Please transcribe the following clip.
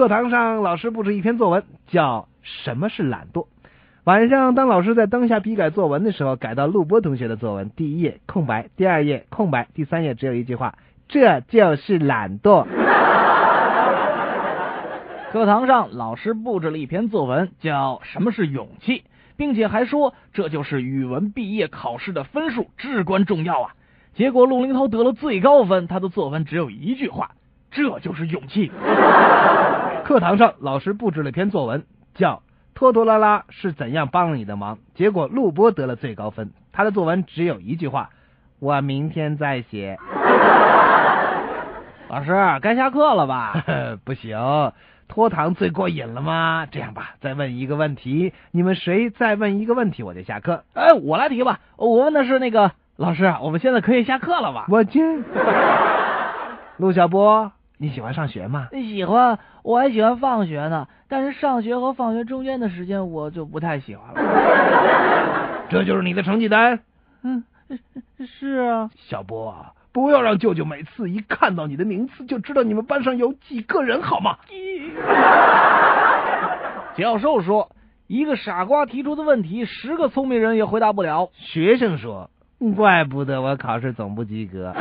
课堂上，老师布置一篇作文，叫“什么是懒惰”。晚上，当老师在灯下批改作文的时候，改到陆波同学的作文，第一页空白，第二页空白，第三页只有一句话：“这就是懒惰。”课堂上，老师布置了一篇作文，叫“什么是勇气”，并且还说这就是语文毕业考试的分数至关重要啊。结果，陆林涛得了最高分，他的作文只有一句话：“这就是勇气。”课堂上，老师布置了篇作文，叫“拖拖拉拉是怎样帮了你的忙”。结果，陆波得了最高分，他的作文只有一句话：“我明天再写。”老师，该下课了吧？不行。拖堂最过瘾了吗？这样吧，再问一个问题，你们谁再问一个问题，我就下课。哎，我来提吧。我问的是那个老师，我们现在可以下课了吧？我进。陆小波，你喜欢上学吗？喜欢，我还喜欢放学呢。但是上学和放学中间的时间，我就不太喜欢了。这就是你的成绩单？嗯，是啊。小波。不要让舅舅每次一看到你的名次就知道你们班上有几个人，好吗？教授说，一个傻瓜提出的问题，十个聪明人也回答不了。学生说，怪不得我考试总不及格。